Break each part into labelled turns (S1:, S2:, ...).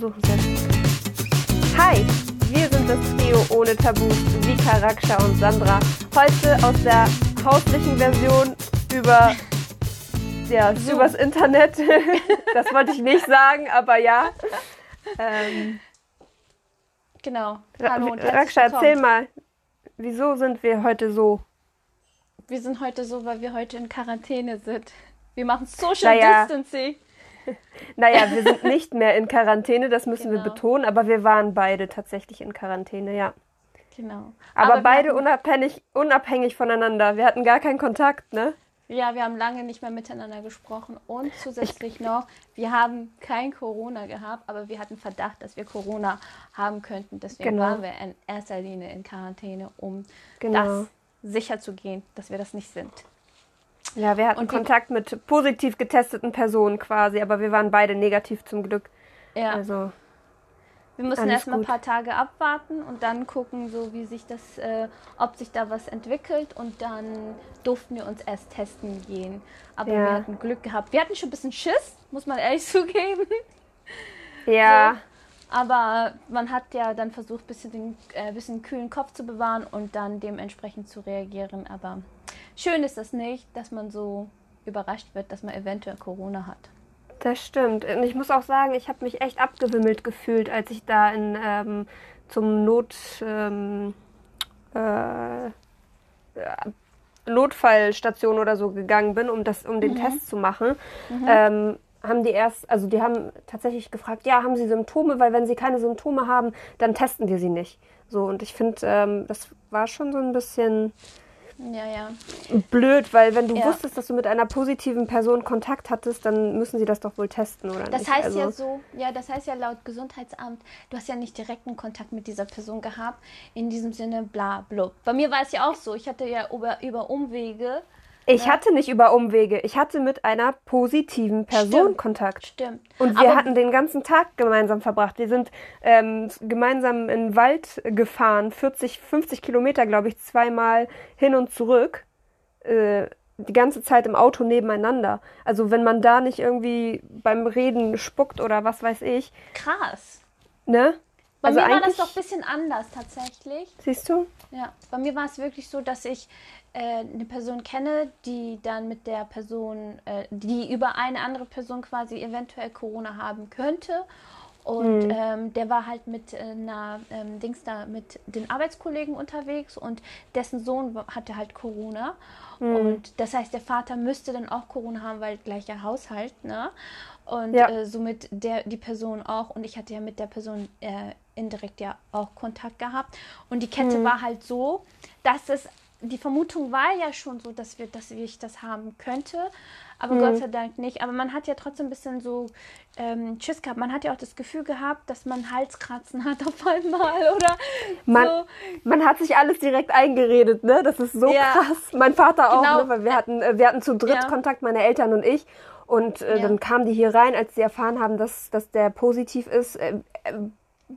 S1: versuchen es. Hi, wir sind das Trio ohne Tabus, Vika, Raksha und Sandra. Heute aus der hauslichen Version über ja, übers Internet. das wollte ich nicht sagen, aber ja. Ähm,
S2: Genau. Hallo und
S1: Raksha, erzähl mal, wieso sind wir heute so?
S2: Wir sind heute so, weil wir heute in Quarantäne sind. Wir machen Social
S1: Naja.
S2: Distancing.
S1: Naja, wir sind nicht mehr in Quarantäne, das müssen wir
S2: Genau.
S1: betonen, aber wir waren beide tatsächlich in Quarantäne, ja.
S2: Genau.
S1: Aber,
S2: wir
S1: beide
S2: hatten,
S1: unabhängig, unabhängig voneinander. Wir hatten gar keinen Kontakt, ne?
S2: Ja, wir haben lange nicht mehr miteinander gesprochen. Und zusätzlich noch, wir haben kein Corona gehabt, aber wir hatten Verdacht, dass wir Corona haben könnten. Deswegen
S1: Genau.
S2: waren wir in erster Linie in Quarantäne, um
S1: Genau.
S2: das sicher zu gehen, dass wir das nicht sind.
S1: Ja, wir hatten
S2: Und
S1: Kontakt mit positiv getesteten Personen quasi, aber wir waren beide negativ zum Glück.
S2: Ja.
S1: Also,
S2: Wir müssen erstmal ein paar Tage abwarten und dann gucken, so wie sich das, äh, ob sich da was entwickelt und dann durften wir uns erst testen gehen. Aber
S1: Ja.
S2: wir hatten Glück gehabt. Wir hatten schon ein bisschen Schiss, muss man ehrlich zugeben.
S1: ja,
S2: Aber man hat ja dann versucht, ein bisschen den äh, bisschen kühlen Kopf zu bewahren und dann dementsprechend zu reagieren. Aber schön ist das nicht, dass man so überrascht wird, dass man eventuell Corona hat.
S1: das stimmt. Und ich muss auch sagen, ich habe mich echt abgewimmelt gefühlt, als ich da in, ähm, zum Not, ähm, äh, Notfallstation oder so gegangen bin, um das, um den Test zu machen. Ähm, haben die erst, also die haben tatsächlich gefragt, ja, haben sie Symptome, weil wenn sie keine Symptome haben, dann testen wir sie nicht. So, und ich finde, ähm, das war schon so ein bisschen
S2: Ja, ja.
S1: blöd, weil wenn du
S2: Ja.
S1: wusstest, dass du mit einer positiven Person Kontakt hattest, dann müssen sie das doch wohl testen, oder
S2: Das
S1: nicht?
S2: heißt
S1: also,
S2: ja so, ja, das heißt ja laut Gesundheitsamt, du hast ja nicht direkten Kontakt mit dieser Person gehabt. In diesem Sinne, bla, blub. Bei mir war es ja auch so. Ich hatte ja über, über Umwege.
S1: Ich
S2: Ja.
S1: hatte nicht über Umwege, ich hatte mit einer positiven Person
S2: Stimmt.
S1: Kontakt.
S2: Stimmt.
S1: Und wir
S2: Aber-
S1: hatten den ganzen Tag gemeinsam verbracht. Wir sind ähm, gemeinsam in den Wald gefahren, 40, 50 Kilometer, glaube ich, zweimal hin und zurück. Äh, die ganze Zeit im Auto nebeneinander. Also wenn man da nicht irgendwie beim Reden spuckt oder was weiß ich,
S2: krass.
S1: ne?
S2: Bei
S1: also
S2: mir war das doch ein bisschen anders tatsächlich.
S1: Siehst du?
S2: Ja, bei mir war es wirklich so, dass ich äh, eine Person kenne, die dann mit der Person, äh, die über eine andere Person quasi eventuell Corona haben könnte. Und
S1: Mhm.
S2: ähm, der war halt mit äh, einer ähm, Dings da mit den Arbeitskollegen unterwegs und dessen Sohn hatte halt Corona.
S1: Mhm.
S2: Und das heißt, der Vater müsste dann auch Corona haben, weil gleicher Haushalt, ne? Und
S1: Ja.
S2: äh, somit der, die Person auch. Und ich hatte ja mit der Person äh, indirekt ja auch Kontakt gehabt. Und die Kette
S1: Mhm.
S2: war halt so, dass es, die Vermutung war ja schon so, dass wir, dass ich das haben könnte. Aber
S1: Mhm.
S2: Gott sei Dank nicht. Aber man hat ja trotzdem ein bisschen so ähm, Schiss gehabt. Man hat ja auch das Gefühl gehabt, dass man Halskratzen hat auf einmal oder
S1: Man,
S2: so.
S1: man hat sich alles direkt eingeredet, ne? Das ist so
S2: Ja.
S1: krass. Mein Vater auch,
S2: Genau.
S1: ne? Weil wir hatten, äh, wir hatten zu dritt
S2: Ja.
S1: Kontakt, meine Eltern und ich. Und äh,
S2: Ja.
S1: dann kamen die hier rein, als sie erfahren haben, dass, dass der positiv ist, äh, äh,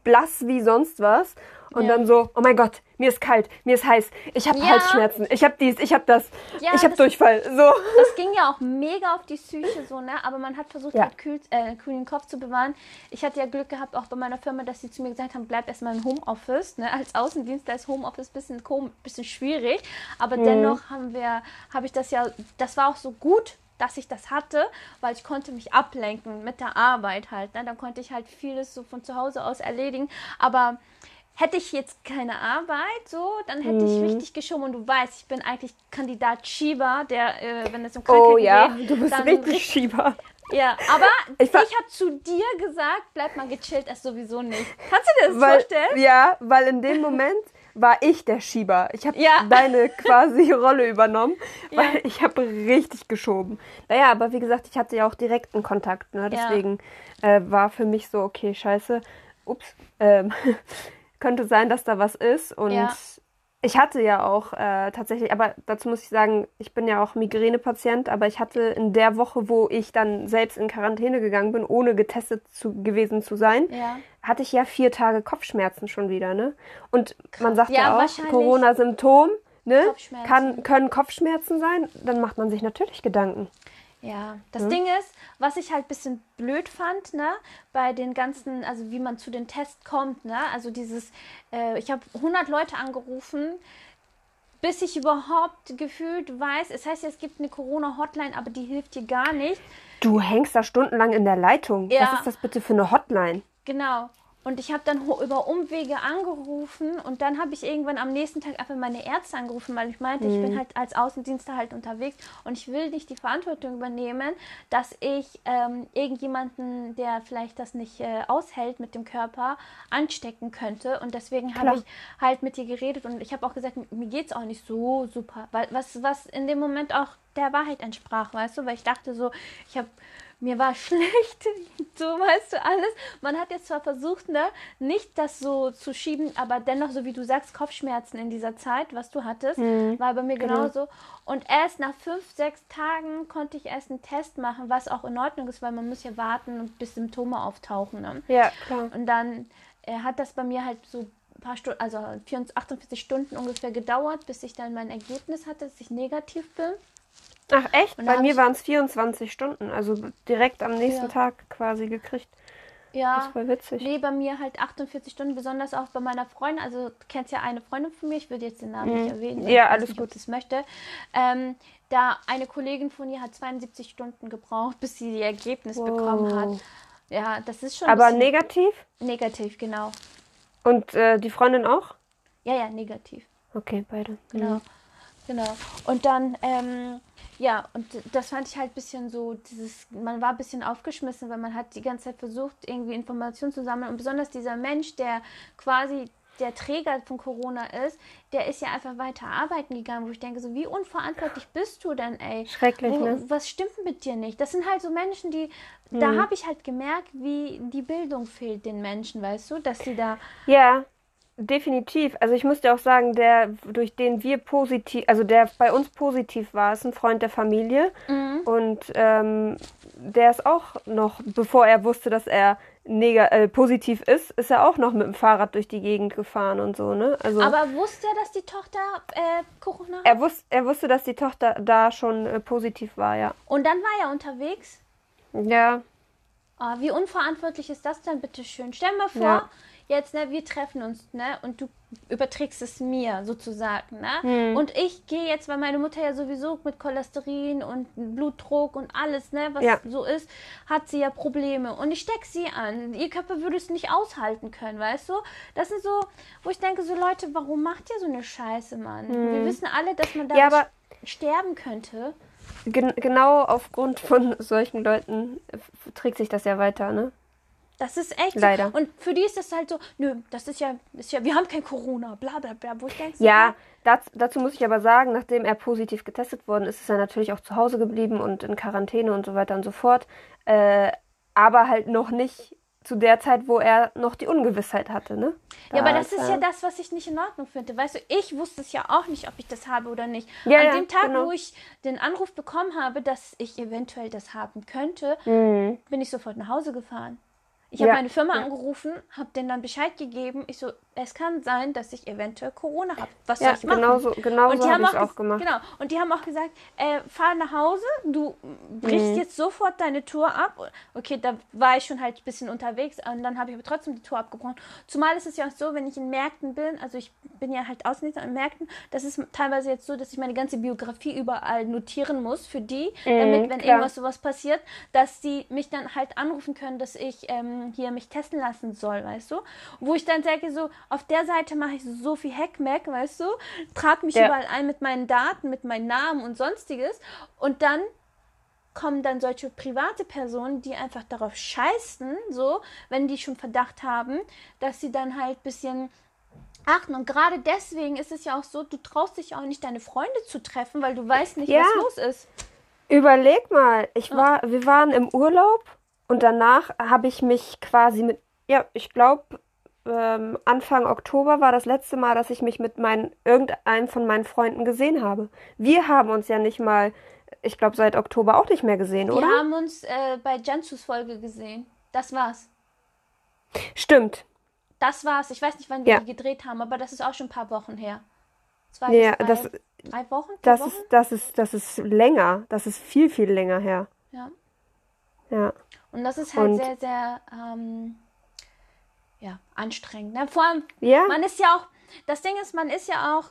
S1: blass wie sonst was. Und
S2: Ja.
S1: dann so, oh mein Gott, mir ist kalt, mir ist heiß, ich habe
S2: Ja.
S1: Halsschmerzen, ich habe dies, ich habe das,
S2: Ja,
S1: ich habe Durchfall. So.
S2: Das ging ja auch mega auf die Psyche so, ne? Aber man hat versucht, halt kühl, äh, kühlen Kopf zu bewahren. Ich hatte ja Glück gehabt, auch bei meiner Firma, dass sie zu mir gesagt haben, bleib erstmal im Homeoffice. Ne? Als Außendienstler ist Homeoffice ein bisschen, bisschen schwierig. Aber
S1: Mhm.
S2: dennoch haben wir, habe ich das ja, das war auch so gut, dass ich das hatte, weil ich konnte mich ablenken mit der Arbeit halt. Ne? Dann konnte ich halt vieles so von zu Hause aus erledigen. Aber hätte ich jetzt keine Arbeit, so, dann hätte ich
S1: Mhm.
S2: richtig geschoben. Und du weißt, ich bin eigentlich Kandidat Schieber, der, äh, wenn es um
S1: Oh
S2: Krankheiten
S1: ja,
S2: geht,
S1: du bist
S2: dann
S1: richtig Schieber.
S2: Ja, aber
S1: Ich
S2: ich, habe zu dir gesagt, bleib mal gechillt, es sowieso nicht. Kannst du dir das
S1: Weil,
S2: vorstellen?
S1: ja, weil in dem Moment war ich der Schieber. Ich habe
S2: Ja.
S1: deine quasi Rolle übernommen, weil
S2: Ja.
S1: ich habe richtig geschoben. Naja, aber wie gesagt, ich hatte ja auch direkten Kontakt. Ne? Deswegen äh, war für mich so, okay, scheiße, ups, ähm, könnte sein, dass da was ist. Und
S2: Ja.
S1: Ich hatte ja auch äh, tatsächlich, aber dazu muss ich sagen, ich bin ja auch Migränepatient, aber ich hatte in der Woche, wo ich dann selbst in Quarantäne gegangen bin, ohne getestet zu, gewesen zu sein,
S2: Ja.
S1: hatte ich ja vier Tage Kopfschmerzen schon wieder, ne? Und man sagt
S2: Ja,
S1: ja, auch, Corona-Symptom, ne?
S2: Kopfschmerzen.
S1: Kann, können Kopfschmerzen sein, dann macht man sich natürlich Gedanken.
S2: Ja, das Ding ist, was ich halt ein bisschen blöd fand, ne, bei den ganzen, also wie man zu den Tests kommt, ne, also dieses, äh, ich habe 100 Leute angerufen, bis ich überhaupt gefühlt weiß, es heißt, es gibt eine Corona-Hotline, aber die hilft dir gar nicht.
S1: Du hängst da stundenlang in der Leitung.
S2: Ja.
S1: Was ist das bitte für eine Hotline?
S2: Genau. Und ich habe dann über Umwege angerufen und dann habe ich irgendwann am nächsten Tag einfach meine Ärzte angerufen, weil ich meinte, ich bin halt als Außendienstler halt unterwegs und ich will nicht die Verantwortung übernehmen, dass ich ähm, irgendjemanden, der vielleicht das nicht äh, aushält mit dem Körper, anstecken könnte. Und deswegen habe ich halt mit dir geredet und ich habe auch gesagt, mir geht es auch nicht so super, weil was, was in dem Moment auch der Wahrheit entsprach, weißt du, weil ich dachte so, ich habe mir war schlecht, so weißt du alles. Man hat jetzt zwar versucht, ne, nicht das so zu schieben, aber dennoch, so wie du sagst, Kopfschmerzen in dieser Zeit, was du hattest, war bei mir genauso. Und erst nach fünf, sechs Tagen konnte ich erst einen Test machen, was auch in Ordnung ist, weil man muss ja warten, bis Symptome auftauchen. Ne?
S1: Ja, klar.
S2: Und dann äh, hat das bei mir halt so ein paar Stunden, also 24, 48 Stunden ungefähr gedauert, bis ich dann mein Ergebnis hatte, dass ich negativ bin.
S1: Ach echt? Bei mir waren es 24 Stunden, also direkt am nächsten
S2: Ja.
S1: Tag quasi gekriegt.
S2: Ja.
S1: Das voll witzig.
S2: Nee, bei mir halt 48 Stunden, besonders auch bei meiner Freundin. Also, du kennst ja eine Freundin von mir, ich würde jetzt den Namen nicht erwähnen.
S1: Mhm. Ja, alles
S2: nicht,
S1: gut.
S2: Ob möchte. Ähm, da eine Kollegin von ihr hat 72 Stunden gebraucht, bis sie ihr Ergebnis bekommen hat. Ja, das ist schon
S1: Aber negativ?
S2: negativ, genau.
S1: Und äh, die Freundin auch?
S2: Ja, ja, negativ.
S1: Okay, beide.
S2: Genau. Genau. Und dann, ähm, ja, und das fand ich halt ein bisschen so, dieses, man war ein bisschen aufgeschmissen, weil man hat die ganze Zeit versucht, irgendwie Informationen zu sammeln. Und besonders dieser Mensch, der quasi der Träger von Corona ist, der ist ja einfach weiter arbeiten gegangen, wo ich denke, so wie unverantwortlich bist du denn, ey?
S1: Schrecklich,
S2: wo,
S1: ne?
S2: Was stimmt mit dir nicht? Das sind halt so Menschen, die, da
S1: Mhm.
S2: habe ich halt gemerkt, wie die Bildung fehlt den Menschen, weißt du, dass sie da,
S1: Ja, definitiv. Also ich muss dir auch sagen, der, durch den wir positiv, also der bei uns positiv war, ist ein Freund der Familie. Und ähm, der ist auch noch, bevor er wusste, dass er neg äh, positiv ist, ist er auch noch mit dem Fahrrad durch die Gegend gefahren und so, ne? Also
S2: aber wusste er, dass die Tochter äh, Corona hat?
S1: er, wus er wusste, dass die Tochter da schon äh, positiv war, ja.
S2: Und dann war er unterwegs.
S1: Ja,
S2: Ah, wie unverantwortlich ist das denn, bitte schön? Stell mal vor,
S1: Ja.
S2: Jetzt, ne, wir treffen uns, ne, und du überträgst es mir sozusagen, ne?
S1: Hm.
S2: Und ich gehe jetzt, weil meine Mutter ja sowieso mit Cholesterin und Blutdruck und alles, ne, was
S1: Ja.
S2: so ist, hat sie ja Probleme. Und ich stecke sie an. Ihr Körper würde es nicht aushalten können, weißt du? Das sind so, wo ich denke, so Leute, warum macht ihr so eine Scheiße, Mann? Wir wissen alle, dass man da.
S1: Ja,
S2: sterben könnte.
S1: gen genau aufgrund von solchen Leuten trägt sich das ja weiter, ne?
S2: Das ist echt
S1: Leider.
S2: so. Und für die ist das halt so, nö, das ist ja, ist ja, wir haben kein Corona, bla bla bla. Wo ich denke,
S1: Ja, dazu, dazu muss ich aber sagen, nachdem er positiv getestet worden ist, ist er natürlich auch zu Hause geblieben und in Quarantäne und so weiter und so fort. Äh, aber halt noch nicht zu der Zeit, wo er noch die Ungewissheit hatte, ne?
S2: Ja, aber
S1: Da
S2: das ist ja das, was ich nicht in Ordnung finde. Weißt du, ich wusste es ja auch nicht, ob ich das habe oder nicht.
S1: Ja,
S2: An
S1: ja,
S2: dem Tag,
S1: genau.
S2: wo ich den Anruf bekommen habe, dass ich eventuell das haben könnte,
S1: Mhm.
S2: bin ich sofort nach Hause gefahren. Ich
S1: Ja,
S2: habe meine Firma
S1: ja.
S2: angerufen, habe denen dann Bescheid gegeben. Ich so, es kann sein, dass ich eventuell Corona habe. Was
S1: Ja,
S2: soll ich machen?
S1: genau so, genau
S2: und
S1: so
S2: die
S1: habe
S2: haben auch,
S1: auch gemacht.
S2: Genau. Und die haben auch gesagt, äh, fahr nach Hause, du brichst
S1: Mhm.
S2: jetzt sofort deine Tour ab. Okay, da war ich schon halt ein bisschen unterwegs und dann habe ich aber trotzdem die Tour abgebrochen. Zumal ist es ja auch so, wenn ich in Märkten bin, also ich bin ja halt Außendienst in Märkten, das ist teilweise jetzt so, dass ich meine ganze Biografie überall notieren muss für die, damit, wenn
S1: Mhm, klar.
S2: irgendwas sowas passiert, dass die mich dann halt anrufen können, dass ich ähm, hier mich testen lassen soll, weißt du? Wo ich dann sage, so, auf der Seite mache ich so viel Hackmack, weißt du? Trag mich
S1: Ja.
S2: überall ein mit meinen Daten, mit meinem Namen und sonstiges. Und dann kommen dann solche private Personen, die einfach darauf scheißen, so, wenn die schon Verdacht haben, dass sie dann halt ein bisschen achten. Und gerade deswegen ist es ja auch so, du traust dich auch nicht, deine Freunde zu treffen, weil du weißt nicht,
S1: Ja.
S2: was los ist.
S1: Überleg mal, ich war, wir waren im Urlaub und danach habe ich mich quasi mit, ja, ich glaube, ähm, Anfang Oktober war das letzte Mal, dass ich mich mit meinen, irgendeinem von meinen Freunden gesehen habe. Wir haben uns ja nicht mal, ich glaube, seit Oktober auch nicht mehr gesehen,
S2: Wir
S1: oder?
S2: haben uns äh, bei Jansus Folge gesehen. Das war's.
S1: Stimmt.
S2: Das war's. Ich weiß nicht, wann wir
S1: Ja.
S2: die gedreht haben, aber das ist auch schon ein paar Wochen her. Zwei bis drei,
S1: das-
S2: drei Wochen?
S1: Das
S2: Wochen?
S1: ist, das ist, das ist länger. Das ist viel, viel länger her.
S2: Ja.
S1: Ja.
S2: Und das ist halt
S1: Und-
S2: sehr, sehr ähm, ja, anstrengend. Ne? Vor allem,
S1: Ja.
S2: man ist ja auch, das Ding ist, man ist ja auch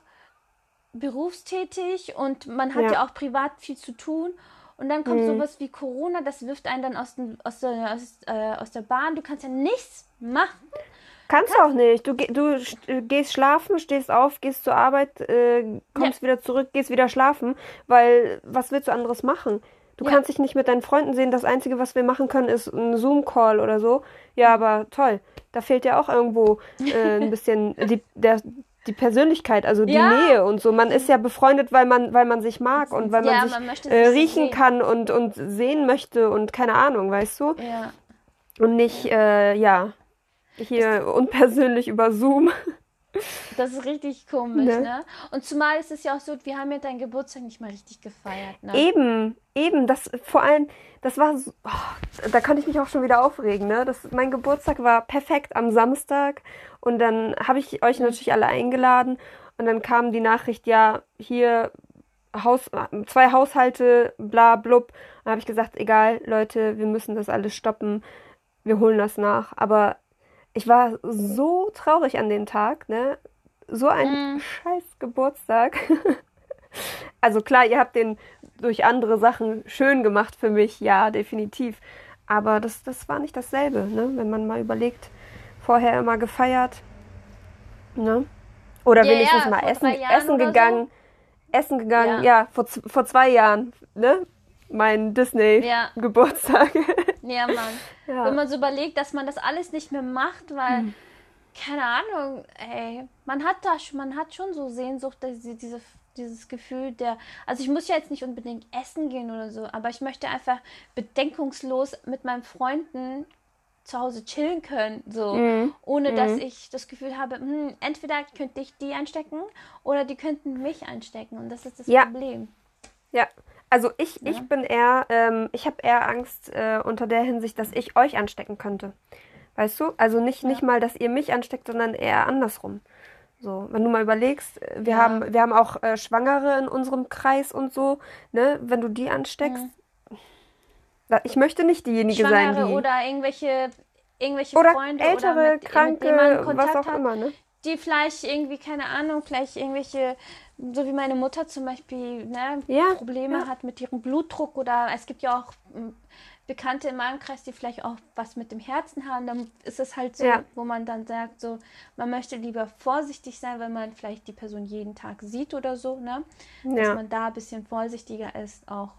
S2: berufstätig und man hat ja,
S1: Ja.
S2: auch privat viel zu tun. Und dann kommt
S1: Mhm.
S2: sowas wie Corona, das wirft einen dann aus, den, aus, der, aus, äh, aus der Bahn. Du kannst ja nichts machen.
S1: Kannst du auch nicht. Du, du äh, gehst schlafen, stehst auf, gehst zur Arbeit, äh, kommst wieder zurück, gehst wieder schlafen, weil was willst du anderes machen? Du
S2: Ja.
S1: kannst dich nicht mit deinen Freunden sehen. Das Einzige, was wir machen können, ist ein Zoom-Call oder so. Ja, aber toll. Da fehlt ja auch irgendwo äh, ein bisschen die, der, die Persönlichkeit, also die
S2: Ja.
S1: Nähe und so. Man ist ja befreundet, weil man, weil man sich mag und weil
S2: Ja,
S1: man sich
S2: man
S1: äh,
S2: sich so
S1: riechen
S2: sehen.
S1: kann und, und sehen möchte und keine Ahnung, weißt du?
S2: Ja.
S1: Und nicht, äh, ja, hier unpersönlich über Zoom.
S2: Das ist richtig komisch,
S1: Ne?
S2: ne? Und zumal ist es ja auch so, wir haben ja deinen Geburtstag nicht mal richtig gefeiert, ne?
S1: Eben, eben, das vor allem, das war so, oh, da kann ich mich auch schon wieder aufregen, ne? Das, mein Geburtstag war perfekt am Samstag und dann habe ich euch natürlich alle eingeladen und dann kam die Nachricht, ja, hier Haus, zwei Haushalte, bla blub. Dann habe ich gesagt, egal, Leute, wir müssen das alles stoppen, wir holen das nach. Aber ich war so traurig an den Tag, ne? So ein
S2: Mm.
S1: scheiß Geburtstag. Also klar, ihr habt den durch andere Sachen schön gemacht für mich, ja, definitiv. Aber das, das war nicht dasselbe, ne? Wenn man mal überlegt, vorher immer gefeiert, ne? Oder
S2: Ja,
S1: wenigstens
S2: ja,
S1: mal essen, essen gegangen. Essen gegangen,
S2: Ja.
S1: ja, vor, vor zwei Jahren, ne? Mein. Disney-Geburtstag.
S2: Ja, Mann.
S1: Ja.
S2: Wenn man so überlegt, dass man das alles nicht mehr macht, weil,
S1: Hm.
S2: keine Ahnung, ey, man hat da schon, man hat schon so Sehnsucht, sie- diese, dieses Gefühl der, also ich muss ja jetzt nicht unbedingt essen gehen oder so, aber ich möchte einfach bedenkungslos mit meinen Freunden zu Hause chillen können, so,
S1: Mhm.
S2: ohne dass ich das Gefühl habe, hm, entweder könnte ich die anstecken oder die könnten mich anstecken und das ist das
S1: Ja.
S2: Problem.
S1: Ja, also ich, ich bin eher, ähm, ich habe eher Angst äh, unter der Hinsicht, dass ich euch anstecken könnte. Weißt du? Also nicht, nicht mal, dass ihr mich ansteckt, sondern eher andersrum. So, wenn du mal überlegst, äh, wir
S2: Ja.
S1: haben, wir haben auch äh, Schwangere in unserem Kreis und so, ne? Wenn du die ansteckst, da- ich möchte nicht diejenige sein,
S2: Schwangere
S1: die
S2: oder irgendwelche, irgendwelche
S1: oder
S2: Freunde
S1: ältere,
S2: oder mit,
S1: kranke,
S2: mit
S1: was auch
S2: hat,
S1: immer, ne?
S2: Die vielleicht irgendwie, keine Ahnung, vielleicht irgendwelche, so wie meine Mutter zum Beispiel, ne,
S1: Ja,
S2: Probleme
S1: ja.
S2: hat mit ihrem Blutdruck oder es gibt ja auch m, Bekannte in meinem Kreis, die vielleicht auch was mit dem Herzen haben, dann ist es halt so,
S1: Ja.
S2: wo man dann sagt, so, man möchte lieber vorsichtig sein, weil man vielleicht die Person jeden Tag sieht oder so, ne? Dass man da ein bisschen vorsichtiger ist, auch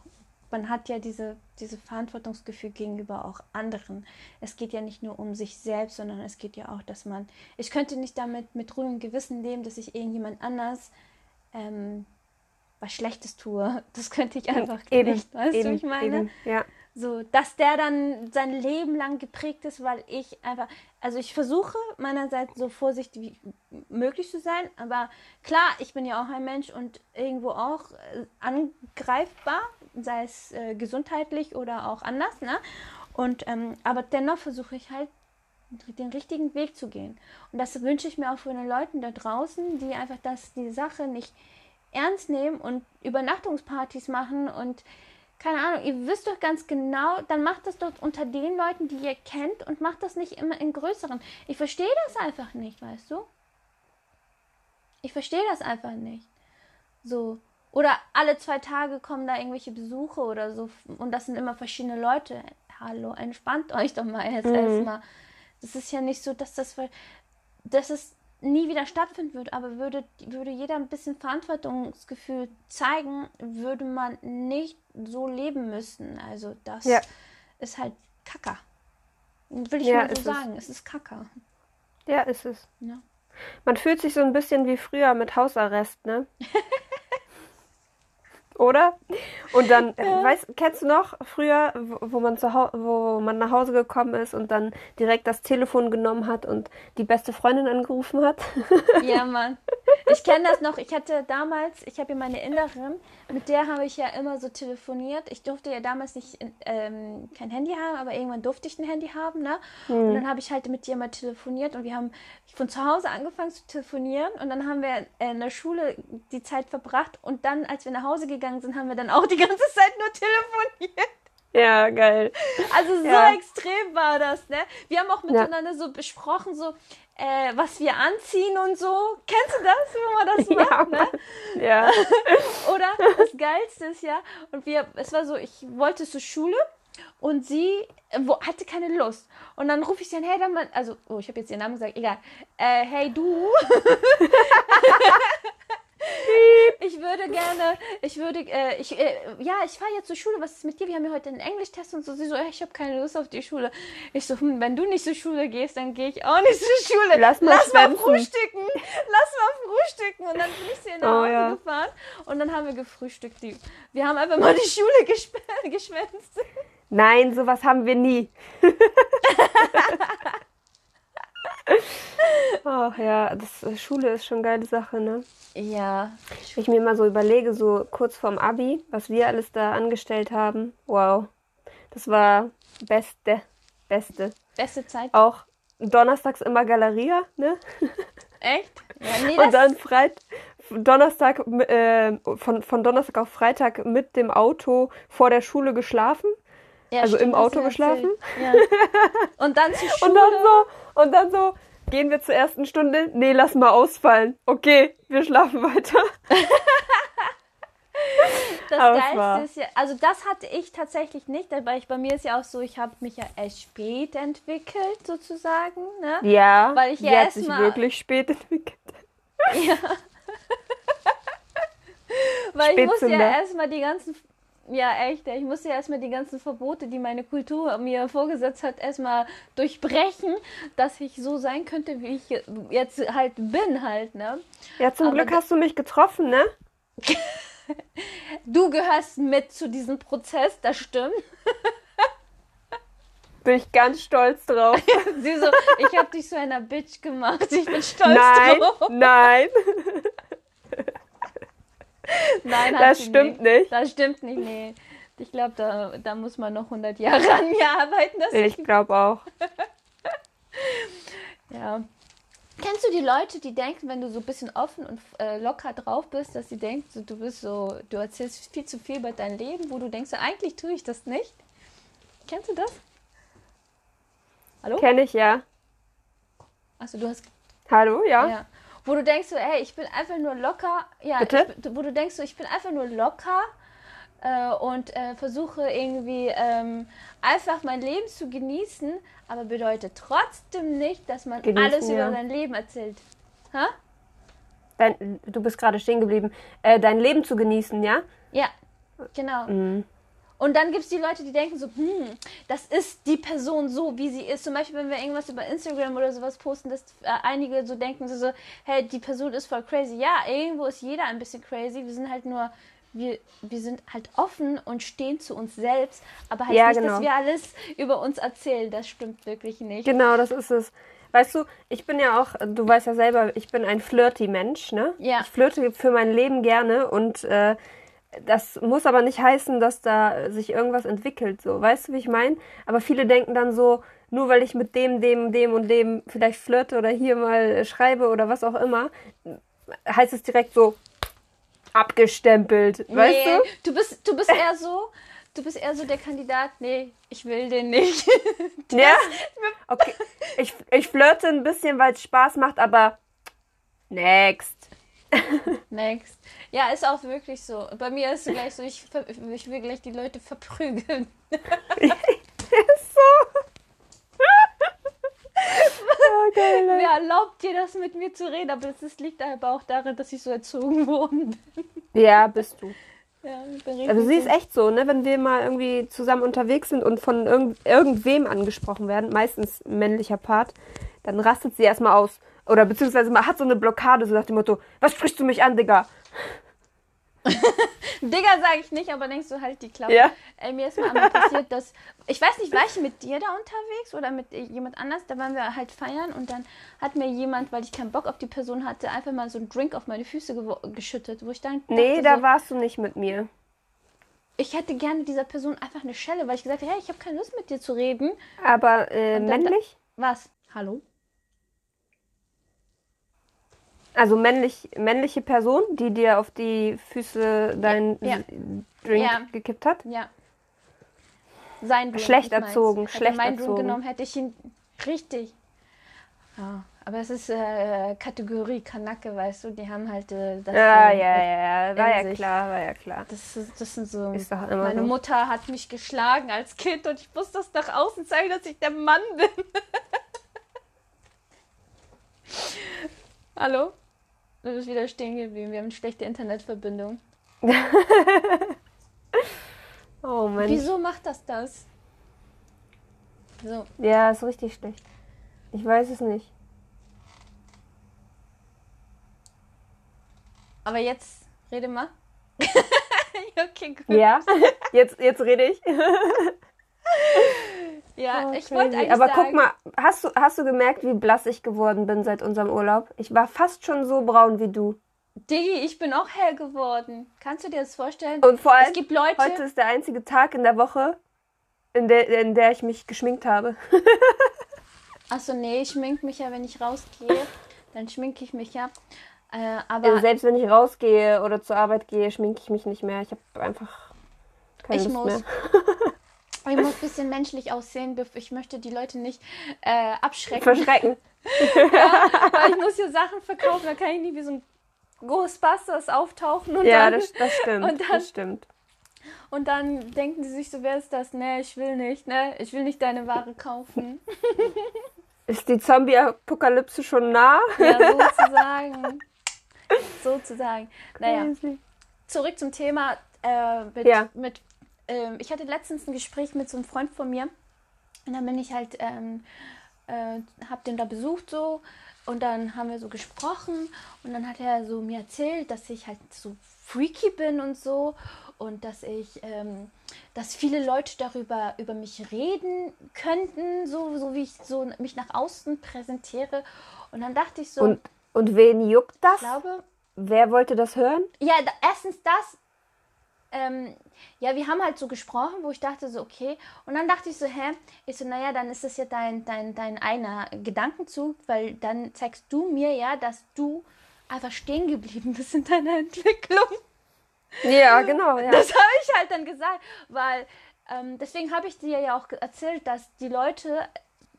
S2: man hat ja diese, diese Verantwortungsgefühl gegenüber auch anderen. Es geht ja nicht nur um sich selbst, sondern es geht ja auch, dass man, ich könnte nicht damit mit ruhigem Gewissen leben, dass ich irgendjemand anders ähm, was Schlechtes tue. Das könnte ich einfach
S1: Eben,
S2: nicht, weißt
S1: eben,
S2: du, wie ich meine?
S1: eben, ja.
S2: So, dass der dann sein Leben lang geprägt ist, weil ich einfach, also ich versuche meinerseits so vorsichtig wie möglich zu sein, aber klar, ich bin ja auch ein Mensch und irgendwo auch äh, angreifbar, sei es äh, gesundheitlich oder auch anders, ne? Und ähm, aber dennoch versuche ich halt den richtigen Weg zu gehen. Und das wünsche ich mir auch von den Leuten da draußen, die einfach das, die Sache nicht ernst nehmen und Übernachtungspartys machen und keine Ahnung, ihr wisst doch ganz genau, dann macht das doch unter den Leuten, die ihr kennt und macht das nicht immer in größeren. Ich verstehe das einfach nicht, weißt du? Ich verstehe das einfach nicht. So. Oder alle zwei Tage kommen da irgendwelche Besuche oder so und das sind immer verschiedene Leute. Hallo, entspannt euch doch mal jetzt
S1: Mhm.
S2: erstmal. Das ist ja nicht so, dass das, dass es nie wieder stattfinden wird, aber würde, würde jeder ein bisschen Verantwortungsgefühl zeigen, würde man nicht so leben müssen. Also das
S1: Ja.
S2: ist halt Kacker. Will ich
S1: Ja,
S2: mal so
S1: ist es.
S2: sagen. Es ist Kacker.
S1: Ja, ist es.
S2: Ja.
S1: Man fühlt sich so ein bisschen wie früher mit Hausarrest, ne? Oder? Und dann, äh, weißt, kennst du noch früher, wo, wo man zu wo man nach Hause gekommen ist und dann direkt das Telefon genommen hat und die beste Freundin angerufen hat?
S2: Ja, Mann. Ich kenne das noch. Ich hatte damals, ich habe ja meine Inneren, mit der habe ich ja immer so telefoniert. Ich durfte ja damals nicht ähm, kein Handy haben, aber irgendwann durfte ich ein Handy haben, ne? Und dann habe ich halt mit ihr mal telefoniert und wir haben von zu Hause angefangen zu telefonieren und dann haben wir in der Schule die Zeit verbracht und dann, als wir nach Hause gegangen sind, haben wir dann auch die ganze Zeit nur telefoniert.
S1: Ja, geil.
S2: Also so
S1: Ja.
S2: extrem war das, ne? Wir haben auch miteinander so besprochen, so äh, was wir anziehen und so. Kennst du das, wo man das
S1: Ja,
S2: macht, ne?
S1: Mann. ja.
S2: Oder das Geilste ist ja, und wir, es war so, ich wollte zur Schule und sie äh, wo, hatte keine Lust. Und dann rufe ich sie an, hey, dann mal, also, oh, ich habe jetzt ihren Namen gesagt, egal. Äh, hey, du. ich würde gerne, ich würde, äh, ich, äh, ja, ich fahre jetzt zur Schule, was ist mit dir? Wir haben ja heute einen Englischtest und so. Sie so, äh, ich habe keine Lust auf die Schule. Ich so, hm, wenn du nicht zur Schule gehst, dann gehe ich auch nicht zur Schule.
S1: Lass mal
S2: Lass mal frühstücken. Lass mal frühstücken. Und dann bin ich zu ihr nach
S1: Oh,
S2: Hause
S1: ja.
S2: gefahren und dann haben wir gefrühstückt. Die, wir haben einfach mal die Schule gesp geschwänzt.
S1: Nein, sowas haben wir nie. Ach ja, das, äh, Schule ist schon eine geile Sache, ne?
S2: Ja.
S1: Wenn ich mir mal so überlege, so kurz vorm Abi, was wir alles da angestellt haben, wow. Das war beste, beste.
S2: Beste Zeit.
S1: Auch donnerstags immer Galeria, ne?
S2: Echt? Ja, nee,
S1: Und dann Freit Donnerstag, äh, von, von Donnerstag auf Freitag mit dem Auto vor der Schule geschlafen.
S2: Ja,
S1: also im
S2: hast
S1: Auto geschlafen?
S2: Ja. Und dann zur Schule.
S1: Und dann so, und dann so, gehen wir zur ersten Stunde? Nee, lass mal ausfallen. Okay, wir schlafen weiter.
S2: Das
S1: Aber
S2: Geilste ist ja, also das hatte ich tatsächlich nicht, aber ich, bei mir ist ja auch so, ich habe mich ja erst spät entwickelt, sozusagen. Ne?
S1: Ja,
S2: Weil ich ja erst
S1: sich
S2: mal-
S1: wirklich spät entwickelt.
S2: Weil ich musste ja
S1: Spätzünder.
S2: erstmal die ganzen, ja echt, ich musste ja erstmal die ganzen Verbote, die meine Kultur mir vorgesetzt hat, erstmal durchbrechen, dass ich so sein könnte, wie ich jetzt halt bin halt, ne?
S1: Ja, zum
S2: Aber
S1: Glück hast du mich getroffen, ne?
S2: Du gehörst mit zu diesem Prozess, das stimmt.
S1: Bin ich ganz stolz drauf.
S2: Sie so, ich habe dich zu einer Bitch gemacht, ich bin stolz
S1: nein,
S2: drauf.
S1: nein,
S2: Nein,
S1: das stimmt nicht.
S2: Das stimmt nicht, nee. Ich glaube, da, da muss man noch 100 Jahre an mir arbeiten.
S1: Ich glaube auch.
S2: Ja. Kennst du die Leute, die denken, wenn du so ein bisschen offen und äh, locker drauf bist, dass sie denken, so, du bist so, du erzählst viel zu viel über dein Leben, wo du denkst, so, eigentlich tue ich das nicht? Kennst du das? Hallo?
S1: Kenne ich ja.
S2: Achso, du hast
S1: Hallo, ja?
S2: ja. Wo du denkst so, hey, ich bin einfach nur locker. Ja? Ich, wo du denkst so, ich bin einfach nur locker äh, und äh, versuche irgendwie ähm, einfach mein Leben zu genießen, aber bedeutet trotzdem nicht, dass man
S1: Genießen,
S2: alles über
S1: ja.
S2: sein Leben erzählt. Ha?
S1: Dein, du bist gerade stehen geblieben. Äh, dein Leben zu genießen, ja?
S2: Ja, genau.
S1: Mhm.
S2: Und dann gibt es die Leute, die denken so, hm, das ist die Person so, wie sie ist. Zum Beispiel, wenn wir irgendwas über Instagram oder sowas posten, dass äh, einige so denken, so, so, hey, die Person ist voll crazy. Ja, irgendwo ist jeder ein bisschen crazy. Wir sind halt nur, wir, wir sind halt offen und stehen zu uns selbst. Aber heißt
S1: Ja,
S2: nicht,
S1: genau.
S2: dass wir alles über uns erzählen. Das stimmt wirklich nicht.
S1: Genau, das ist es. Weißt du, ich bin ja auch, du weißt ja selber, ich bin ein flirty Mensch, ne?
S2: Ja.
S1: Ich flirte für mein Leben gerne und äh, das muss aber nicht heißen, dass da sich irgendwas entwickelt, so. Weißt du, wie ich meine? Aber viele denken dann so, nur weil ich mit dem, dem, dem und dem vielleicht flirte oder hier mal schreibe oder was auch immer, heißt es direkt so abgestempelt, weißt
S2: nee,
S1: du?
S2: du bist, du bist eher so, du bist eher so der Kandidat, nee, ich will den nicht.
S1: Ja? Okay. Ich, ich flirte ein bisschen, weil es Spaß macht, aber next.
S2: Next. Ja, ist auch wirklich so. Bei mir ist es gleich so, ich, ich will gleich die Leute verprügeln.
S1: Ist so. geil, ey.
S2: Wer erlaubt dir das mit mir zu reden? Aber das ist, liegt aber auch daran, dass ich so erzogen worden bin.
S1: Ja, bist du.
S2: Ja,
S1: Also sie ist echt so, ne? Wenn wir mal irgendwie zusammen unterwegs sind und von irgend, irgendwem angesprochen werden, meistens männlicher Part, dann rastet sie erstmal aus. Oder beziehungsweise man hat so eine Blockade, so nach dem Motto, was sprichst du mich an, Digga?
S2: Digga sage ich nicht, aber denkst du halt die Klappe.
S1: Ja.
S2: Ey, mir ist mal einmal passiert, dass. Ich weiß nicht, war ich mit dir da unterwegs oder mit jemand anders? Da waren wir halt feiern und dann hat mir jemand, weil ich keinen Bock auf die Person hatte, einfach mal so einen Drink auf meine Füße geschüttet, wo ich dann.
S1: Nee, da
S2: so,
S1: warst du nicht mit mir.
S2: Ich hätte gerne dieser Person einfach eine Schelle, weil ich gesagt habe, hey, ich habe keine Lust mit dir zu reden.
S1: Aber äh,
S2: Und dann-
S1: männlich?
S2: Was? Hallo?
S1: Also männlich, männliche Person, die dir auf die Füße deinen
S2: Ja.
S1: Drink
S2: Ja.
S1: gekippt hat?
S2: Ja. Sein Drink,
S1: Schlecht erzogen,
S2: Hätte er
S1: schlecht
S2: meinen Drink
S1: erzogen.
S2: genommen, hätte ich ihn. Richtig. Ja, aber es ist äh, Kategorie Kanacke, weißt du, die haben halt äh, das.
S1: Ja, ja, ja, ja. War ja
S2: sich.
S1: klar, war ja klar.
S2: Das, ist, das sind so. Meine
S1: so.
S2: Mutter hat mich geschlagen als Kind und ich muss das nach außen zeigen, dass ich der Mann bin. Hallo? Du bist wieder stehen geblieben. Wir haben eine schlechte Internetverbindung.
S1: Oh Mann.
S2: Wieso macht das das? So,
S1: Ja, ist richtig schlecht. Ich weiß es nicht.
S2: aber jetzt rede mal. okay, gut.
S1: Ja, jetzt, jetzt rede ich.
S2: Ja,
S1: Oh,
S2: ich wollte eigentlich
S1: Aber
S2: sagen,
S1: guck mal, hast du, hast du gemerkt, wie blass ich geworden bin seit unserem Urlaub? Ich war fast schon so braun wie du.
S2: Diggi, ich bin auch hell geworden. Kannst du dir das vorstellen?
S1: Und vor allem,
S2: es gibt Leute,
S1: heute ist der einzige Tag in der Woche, in der, in der ich mich geschminkt habe.
S2: Achso, nee, ich schmink mich ja, wenn ich rausgehe. Dann schminke ich mich ja. Äh, aber
S1: Also selbst wenn ich rausgehe oder zur Arbeit gehe, schminke ich mich nicht mehr. Ich habe einfach keine
S2: Ich
S1: Lust
S2: muss.
S1: mehr.
S2: ich muss ein bisschen menschlich aussehen. Ich möchte die Leute nicht äh, abschrecken.
S1: Verschrecken.
S2: weil ich muss hier Sachen verkaufen, da kann ich nicht wie so ein Ghostbusters auftauchen. Und,
S1: Ja,
S2: dann,
S1: das, das stimmt.
S2: und dann-
S1: das stimmt.
S2: und dann denken sie sich so, wer ist das? Nee, ich will nicht, ne? Ich will nicht deine Ware kaufen.
S1: Ist die Zombie-Apokalypse schon nah?
S2: Ja, sozusagen. sozusagen. Naja. Zurück zum Thema äh, mit,
S1: Ja.
S2: mit ähm, ich hatte letztens ein Gespräch mit so einem Freund von mir und dann bin ich halt ähm, äh, hab den da besucht so und dann haben wir so gesprochen und dann hat er so mir erzählt, dass ich halt so freaky bin und so und dass ich ähm, dass viele Leute darüber über mich reden könnten, so, so wie ich so mich nach außen präsentiere und dann dachte ich so,
S1: Und, und wen juckt das?
S2: ich glaube,
S1: Wer wollte das hören?
S2: ja, da, erstens das. Ähm, ja, wir haben halt so gesprochen, wo ich dachte so, okay. Und dann dachte ich so, hä? Ich so, naja, dann ist das ja dein, dein, dein einer Gedankenzug, weil dann zeigst du mir ja, dass du einfach stehen geblieben bist in deiner Entwicklung.
S1: Ja, genau. Ja.
S2: Das habe ich halt dann gesagt, weil ähm, deswegen habe ich dir ja auch erzählt, dass die Leute,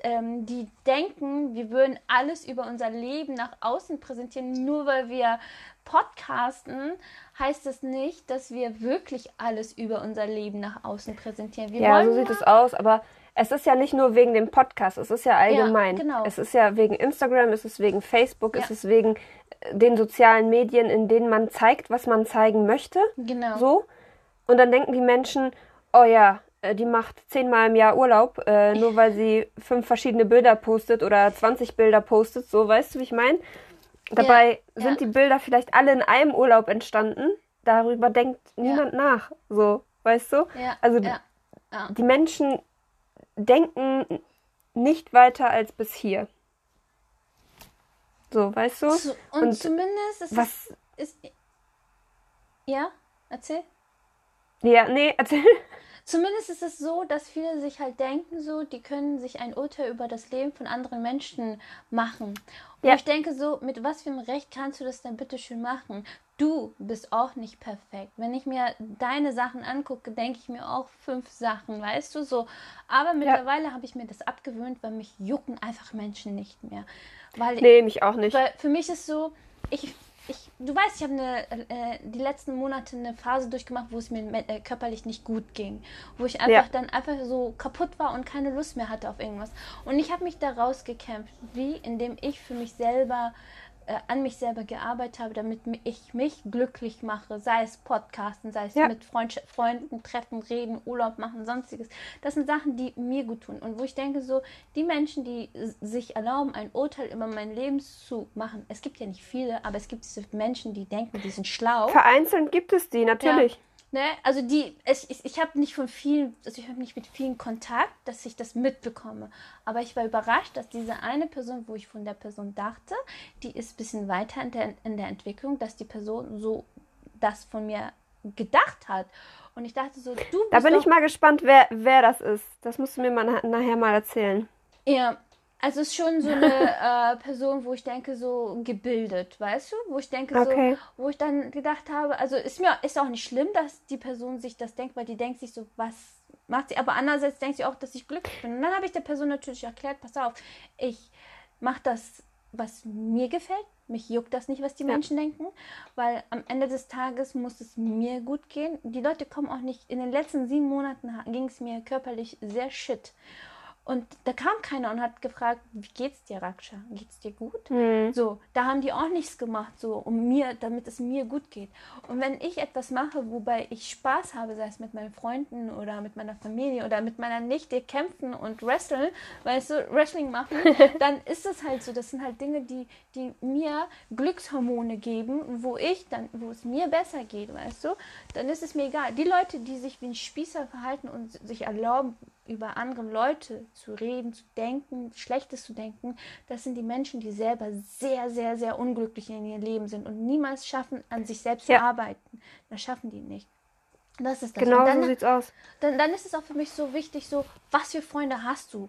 S2: ähm, die denken, wir würden alles über unser Leben nach außen präsentieren, nur weil wir podcasten, heißt das nicht, dass wir wirklich alles über unser Leben nach außen präsentieren. Wir
S1: Ja, so sieht es aus, aber es ist ja nicht nur wegen dem Podcast, es ist ja allgemein.
S2: genau.
S1: Es ist ja wegen Instagram, es ist wegen Facebook,
S2: Ja.
S1: es ist wegen äh, den sozialen Medien, in denen man zeigt, was man zeigen möchte.
S2: genau.
S1: So. Und dann denken die Menschen, oh ja, die macht zehnmal im Jahr Urlaub, äh, nur weil sie fünf verschiedene Bilder postet oder 20 Bilder postet, so, weißt du, wie ich meine? Dabei
S2: ja.
S1: sind die Bilder vielleicht alle in einem Urlaub entstanden. Darüber denkt niemand nach, so, weißt du?
S2: Ja,
S1: Also
S2: ja, ja.
S1: die Menschen denken nicht weiter als bis hier. So, weißt du?
S2: Zu- und,
S1: und
S2: zumindest ist
S1: Was?
S2: es. Ist, ja, erzähl.
S1: Ja, nee, erzähl.
S2: Zumindest ist es so, dass viele sich halt denken, so, die können sich ein Urteil über das Leben von anderen Menschen machen. Und
S1: Ja.
S2: ich denke so, mit was für einem Recht kannst du das denn bitte schön machen? Du bist auch nicht perfekt. Wenn ich mir deine Sachen angucke, denke ich mir auch fünf Sachen, weißt du so. Aber mittlerweile habe ich mir das abgewöhnt, weil mich jucken einfach Menschen nicht mehr. Weil
S1: Nee, mich auch nicht.
S2: weil für mich ist so, ich, ich, du weißt, ich habe eine, äh, die letzten Monate eine Phase durchgemacht, wo es mir äh, körperlich nicht gut ging. Wo ich einfach
S1: Ja.
S2: dann einfach so kaputt war und keine Lust mehr hatte auf irgendwas. Und ich habe mich da rausgekämpft, wie indem ich für mich selber äh, an mich selber gearbeitet habe, damit mi- ich mich glücklich mache, sei es Podcasten, sei es
S1: Ja.
S2: mit Freund, Freunden treffen, reden, Urlaub machen, sonstiges. Das sind Sachen, die mir gut tun. Und wo ich denke, so, die Menschen, die sich erlauben, ein Urteil über mein Leben zu machen, es gibt ja nicht viele, aber es gibt diese Menschen, die denken, die sind schlau.
S1: Vereinzelt gibt es die, natürlich.
S2: Ne? Also die, ich, ich, ich habe nicht von vielen, also ich habe nicht mit vielen Kontakt, dass ich das mitbekomme. Aber ich war überrascht, dass diese eine Person, wo ich von der Person dachte, die ist ein bisschen weiter in der, in der Entwicklung, dass die Person so das von mir gedacht hat. Und ich dachte so, du bist
S1: Da bin ich mal gespannt, wer, wer das ist. Das musst du mir mal na- nachher mal erzählen.
S2: Ja, also es ist schon so eine äh, Person, wo ich denke, so gebildet, weißt du? Wo ich denke,
S1: Okay.
S2: so, wo ich dann gedacht habe, also ist mir ist auch nicht schlimm, dass die Person sich das denkt, weil die denkt sich so, was macht sie? Aber andererseits denkt sie auch, dass ich glücklich bin. Und dann habe ich der Person natürlich erklärt, pass auf, ich mache das, was mir gefällt. Mich juckt das nicht, was die
S1: Ja.
S2: Menschen denken, weil am Ende des Tages muss es mir gut gehen. Die Leute kommen auch nicht. In den letzten sieben Monaten ging es mir körperlich sehr shit. Und da kam keiner und hat gefragt, wie geht's dir, Raksha? Geht's dir gut?
S1: Hm.
S2: So, da haben die auch nichts gemacht, so um mir, damit es mir gut geht. Und wenn ich etwas mache, wobei ich Spaß habe, sei es mit meinen Freunden oder mit meiner Familie oder mit meiner Nichte kämpfen und wresteln, weißt du, Wrestling machen, dann ist es halt so. Das sind halt Dinge, die, die mir Glückshormone geben, wo ich dann, wo es mir besser geht, weißt du, dann ist es mir egal. Die Leute, die sich wie ein Spießer verhalten und sich erlauben, über andere Leute zu reden, zu denken, Schlechtes zu denken, das sind die Menschen, die selber sehr, sehr, sehr unglücklich in ihrem Leben sind und niemals schaffen, an sich selbst
S1: Ja.
S2: zu arbeiten. Das schaffen die nicht. Das ist das.
S1: Genau
S2: dann,
S1: so sieht's aus.
S2: dann, dann ist es auch für mich so wichtig, so, was für Freunde hast du?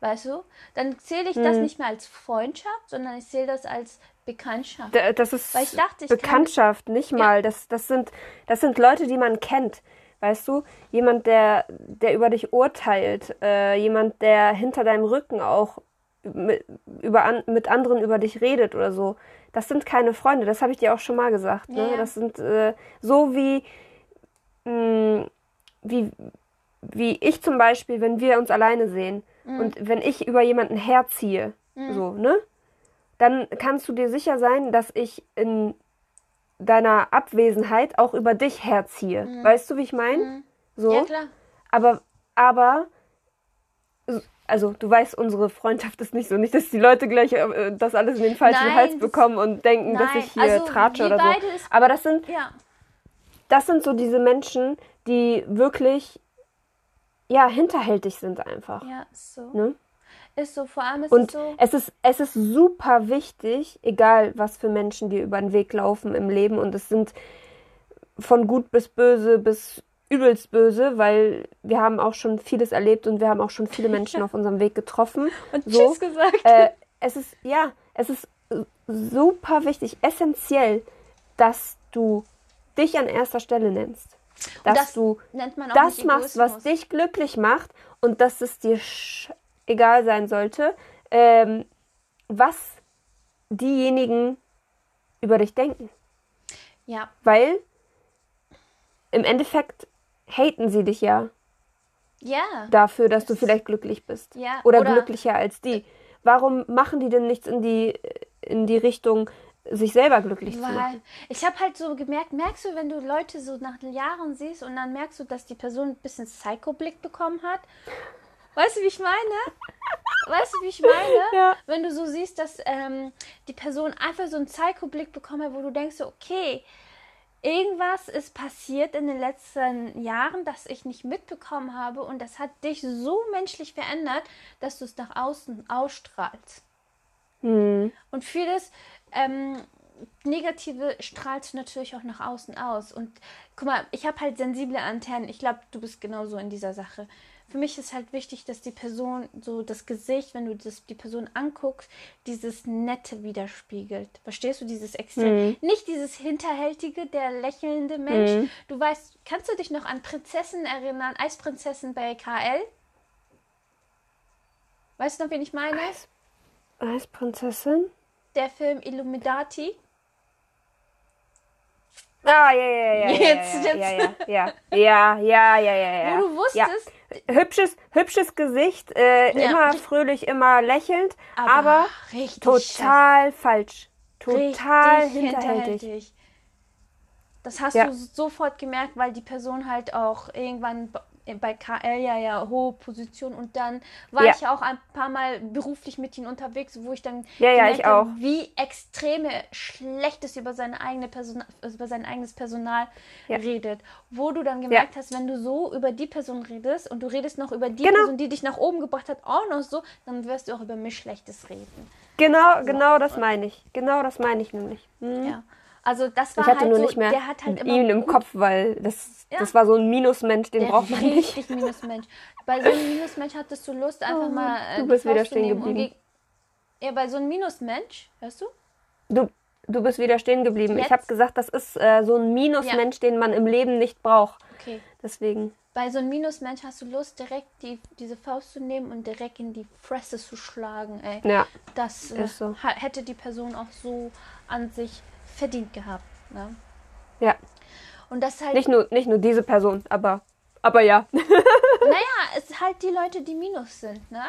S2: Weißt du? Dann zähle ich das
S1: Hm.
S2: nicht mehr als Freundschaft, sondern ich zähle das als Bekanntschaft.
S1: D- Das ist
S2: ich dachte, ich kann-
S1: Bekanntschaft, nicht mal. Das, das, sind, das sind Leute, die man kennt. Weißt du? Jemand, der, der über dich urteilt. Äh, jemand, der hinter deinem Rücken auch mit, über an, mit anderen über dich redet oder so. Das sind keine Freunde. Das habe ich dir auch schon mal gesagt. Ne?
S2: Ja.
S1: Das sind äh, so wie, mh, wie, wie ich zum Beispiel, wenn wir uns alleine sehen
S2: Mhm.
S1: und wenn ich über jemanden herziehe, so, ne? Dann kannst du dir sicher sein, dass ich in deiner Abwesenheit auch über dich herziehe. Weißt du, wie ich meine? So.
S2: Mhm. Ja, klar.
S1: Aber, aber, also du weißt, unsere Freundschaft ist nicht so. Nicht, dass die Leute gleich äh, das alles in den falschen
S2: Nein,
S1: Hals bekommen und denken, dass
S2: Nein,
S1: ich hier
S2: also
S1: tratsche oder so. Aber das sind,
S2: Ja.
S1: das sind so diese Menschen, die wirklich, ja, hinterhältig sind einfach.
S2: Ja, so.
S1: Ne?
S2: Ist so. Vor allem ist
S1: Und
S2: es so.
S1: es ist, es ist super wichtig, egal was für Menschen dir über den Weg laufen im Leben. Und es sind von gut bis böse bis übelst böse, weil wir haben auch schon vieles erlebt und wir haben auch schon viele Menschen auf unserem Weg getroffen.
S2: Und
S1: so.
S2: Tschüss gesagt.
S1: Äh, es ist, ja, es ist super wichtig, essentiell, dass du dich an erster Stelle nennst. Dass
S2: das
S1: du das machst, was dich glücklich macht und dass es dir sch- egal sein sollte, ähm, was diejenigen über dich denken.
S2: Ja,
S1: Weil im Endeffekt haten sie dich ja
S2: ja.
S1: dafür, dass du vielleicht glücklich bist.
S2: Ja,
S1: Oder,
S2: oder-
S1: glücklicher als die. Warum machen die denn nichts in die, in die Richtung, sich selber glücklich zu
S2: Weil
S1: machen?
S2: ich habe halt so gemerkt, merkst du, wenn du Leute so nach Jahren siehst und dann merkst du, dass die Person ein bisschen Psycho-Blick bekommen hat? Weißt du, wie ich meine? Weißt du, wie ich meine?
S1: Ja.
S2: Wenn du so siehst, dass ähm, die Person einfach so einen Psycho-Blick bekommen hat, wo du denkst, so, okay, irgendwas ist passiert in den letzten Jahren, das ich nicht mitbekommen habe und das hat dich so menschlich verändert, dass du es nach außen ausstrahlst.
S1: Hm.
S2: Und vieles ähm, Negative strahlst du natürlich auch nach außen aus. Und guck mal, ich habe halt sensible Antennen. Ich glaube, du bist genauso in dieser Sache. Für mich ist halt wichtig, dass die Person so das Gesicht, wenn du das, die Person anguckst, dieses Nette widerspiegelt. Verstehst du dieses Extrem? Nicht dieses hinterhältige, der lächelnde Mensch. Du weißt, kannst du dich noch an Prinzessin erinnern, Eisprinzessin bei KL? Weißt du noch, wen ich meine?
S1: Eisprinzessin?
S2: Der Film Illuminati.
S1: Ah, ja, ja, ja, ja,
S2: Jetzt,
S1: ja,
S2: jetzt.
S1: ja, ja, ja, ja, ja, ja, ja, ja.
S2: Wo du wusstest,
S1: ja. Hübsches, hübsches Gesicht, äh,
S2: Ja.
S1: immer fröhlich, immer lächelnd, aber,
S2: aber,
S1: total falsch,
S2: scheiße,
S1: total
S2: richtig
S1: hinterhältig.
S2: Das hast
S1: Ja.
S2: du sofort gemerkt, weil die Person halt auch irgendwann bei KL ja ja hohe Position und dann war
S1: Ja.
S2: ich ja auch ein paar Mal beruflich mit ihm unterwegs, wo ich dann
S1: Ja, ja, ich
S2: habe,
S1: auch.
S2: wie extreme Schlechtes über seine eigene Person, über sein eigenes Personal
S1: Ja.
S2: redet, wo du dann gemerkt hast, wenn du so über die Person redest und du redest noch über die
S1: Genau.
S2: Person, die dich nach oben gebracht hat, auch noch so, dann wirst du auch über mich Schlechtes reden.
S1: Genau, genau das meine ich. Genau das meine ich nämlich. Hm.
S2: Ja. Also das war
S1: Ich hatte
S2: halt
S1: nur
S2: so,
S1: nicht mehr
S2: der hat halt immer
S1: ihn im Kopf, weil das,
S2: Ja.
S1: das war so ein Minusmensch, den
S2: Der
S1: braucht man nicht.
S2: richtig Minusmensch. Bei so einem Minusmensch hattest du Lust, einfach
S1: Oh,
S2: mal äh,
S1: du
S2: die
S1: bist wieder stehen geblieben.
S2: Ja, bei so einem Minusmensch, hörst du?
S1: Du, du bist wieder stehen geblieben.
S2: Jetzt?
S1: Ich habe gesagt, das ist äh, so ein Minusmensch, den man im Leben nicht braucht.
S2: Okay.
S1: Deswegen.
S2: Bei so einem Minusmensch hast du Lust, direkt die, diese Faust zu nehmen und direkt in die Fresse zu schlagen, ey.
S1: Ja,
S2: Das äh,
S1: so.
S2: hätte die Person auch so an sich verdient gehabt. Ne?
S1: ja.
S2: Und das halt,
S1: Nicht nur, nicht nur diese Person, aber, aber ja.
S2: naja, es sind halt die Leute, die Minus sind, ne?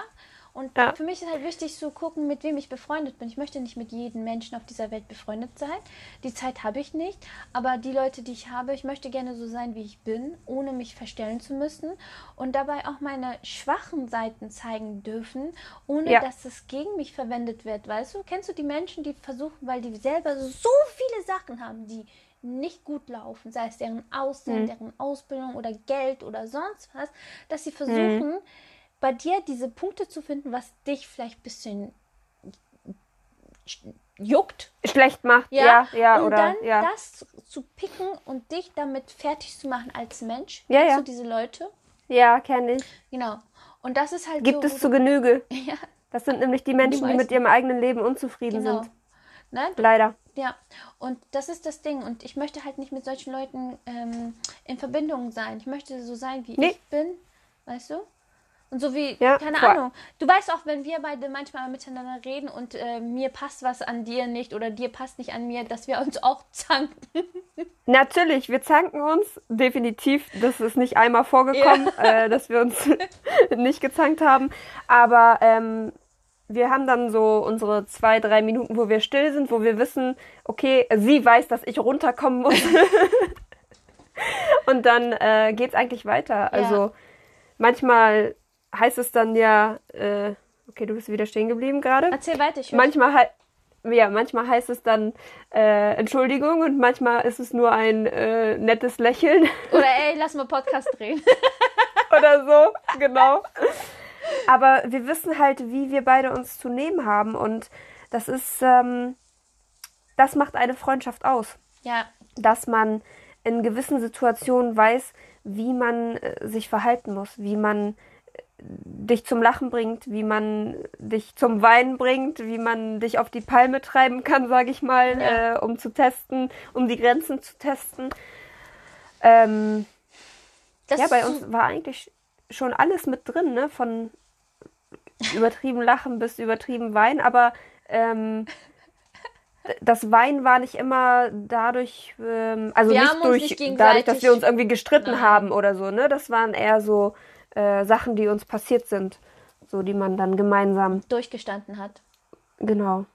S2: Und
S1: Ja.
S2: für mich ist halt wichtig zu gucken, mit wem ich befreundet bin. Ich möchte nicht mit jedem Menschen auf dieser Welt befreundet sein. Die Zeit habe ich nicht. Aber die Leute, die ich habe, ich möchte gerne so sein, wie ich bin, ohne mich verstellen zu müssen. Und dabei auch meine schwachen Seiten zeigen dürfen, ohne
S1: Ja.
S2: dass es gegen mich verwendet wird. Weißt du, kennst du die Menschen, die versuchen, weil die selber so viele Sachen haben, die nicht gut laufen, sei es deren Aussehen, deren Ausbildung oder Geld oder sonst was, dass sie versuchen, bei dir diese Punkte zu finden, was dich vielleicht ein bisschen juckt.
S1: Schlecht macht.
S2: Ja,
S1: Ja, ja,
S2: und
S1: oder
S2: dann
S1: ja.
S2: das zu, picken und dich damit fertig zu machen als Mensch.
S1: Ja,
S2: Kennst
S1: ja.
S2: du diese Leute?
S1: Ja, kenne ich.
S2: Genau. Und das ist halt
S1: Gibt
S2: so.
S1: es zu Genüge.
S2: ja,
S1: Das sind nämlich die Menschen, die,
S2: meisten.
S1: mit ihrem eigenen Leben unzufrieden
S2: genau.
S1: sind.
S2: Ne?
S1: Leider.
S2: Ja, und das ist das Ding. Und ich möchte halt nicht mit solchen Leuten ähm, in Verbindung sein. Ich möchte so sein, wie
S1: Nee.
S2: ich bin. Weißt du? Und so wie,
S1: Ja,
S2: keine
S1: voll.
S2: Ahnung. Du weißt auch, wenn wir beide manchmal miteinander reden und äh, mir passt was an dir nicht oder dir passt nicht an mir, dass wir uns auch zanken.
S1: Natürlich, wir zanken uns. Definitiv. Das ist nicht einmal vorgekommen, äh, dass wir uns nicht gezankt haben. Aber ähm, wir haben dann so unsere zwei, drei Minuten, wo wir still sind, wo wir wissen, okay, sie weiß, dass ich runterkommen muss. Und dann äh, geht's eigentlich weiter. Also manchmal heißt es dann ja, äh, okay, du bist wieder stehen geblieben gerade.
S2: Erzähl weiter, ich.
S1: Manchmal, ja, manchmal heißt es dann äh, Entschuldigung und manchmal ist es nur ein äh, nettes Lächeln
S2: Oder ey, lass mal Podcast drehen.
S1: oder so, genau. Aber wir wissen halt, wie wir beide uns zu nehmen haben und das ist, ähm, das macht eine Freundschaft aus,
S2: ja,
S1: dass man in gewissen Situationen weiß, wie man äh, sich verhalten muss, wie man dich zum Lachen bringt, wie man dich zum Weinen bringt, wie man dich auf die Palme treiben kann, sage ich mal,
S2: Ja.
S1: äh, um zu testen, um die Grenzen zu testen. Ähm, ja, bei uns war eigentlich schon alles mit drin, ne? Von übertrieben Lachen bis übertrieben Weinen, aber ähm, das Weinen war nicht immer dadurch, ähm, also
S2: Wir
S1: nicht durch
S2: nicht
S1: dadurch, dass wir uns irgendwie gestritten
S2: Nein.
S1: haben oder so, ne? Das waren eher so äh, Sachen, die uns passiert sind, so die man dann gemeinsam
S2: durchgestanden hat.
S1: genau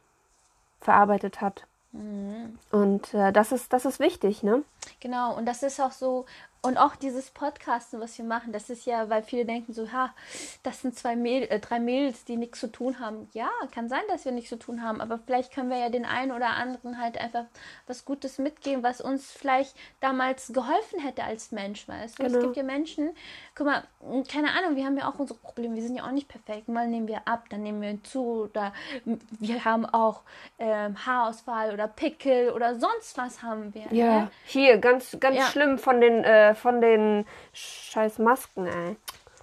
S1: verarbeitet hat.
S2: Mhm.
S1: Und äh, das ist das ist wichtig, ne?
S2: Genau, und das ist auch so, und auch dieses Podcasten, was wir machen, das ist ja, weil viele denken so, ha, das sind zwei Mäd äh, drei Mädels, die nichts zu tun haben. Ja, kann sein, dass wir nichts zu tun haben, aber vielleicht können wir ja den einen oder anderen halt einfach was Gutes mitgeben, was uns vielleicht damals geholfen hätte als Mensch, weißt du? Es
S1: Genau.
S2: gibt ja Menschen, guck mal, mh, keine Ahnung, wir haben ja auch unsere Probleme, wir sind ja auch nicht perfekt. Mal nehmen wir ab, dann nehmen wir hinzu, oder m, wir haben auch ähm, Haarausfall oder Pickel oder sonst was haben wir. ne?
S1: Hier ganz ganz
S2: Ja.
S1: schlimm von den äh, von den scheiß Masken, ey.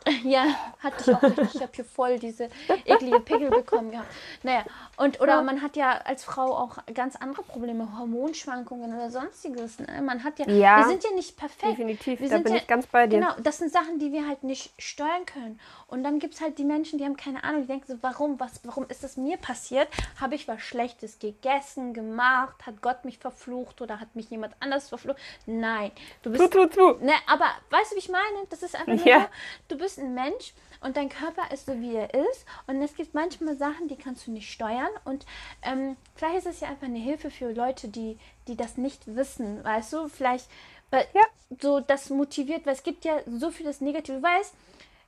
S2: Ja, hatte ich auch richtig. Ich habe hier voll diese eklige Pickel bekommen gehabt. Naja, und oder
S1: Ja.
S2: man hat ja als Frau auch ganz andere Probleme, Hormonschwankungen oder sonstiges. Ne? Man hat ja,
S1: Ja,
S2: wir sind ja nicht perfekt.
S1: Definitiv,
S2: Wir
S1: da
S2: sind
S1: bin
S2: ja,
S1: ich ganz bei dir.
S2: Genau, das sind Sachen, die wir halt nicht steuern können. Und dann gibt es halt die Menschen, die haben keine Ahnung, die denken so, warum, was, warum ist das mir passiert? Habe ich was Schlechtes gegessen, gemacht? Hat Gott mich verflucht oder hat mich jemand anders verflucht? Nein, du bist
S1: Tu, tu, tu.
S2: Ne, aber weißt du, wie ich meine? Das ist einfach nur
S1: Ja.
S2: so, du bist ein Mensch und dein Körper ist so, wie er ist. Und es gibt manchmal Sachen, die kannst du nicht steuern. Und ähm, vielleicht ist es ja einfach eine Hilfe für Leute, die, die das nicht wissen. Weißt du, vielleicht Weil
S1: Ja.
S2: so das motiviert, weil es gibt ja so vieles Negative. Du weißt,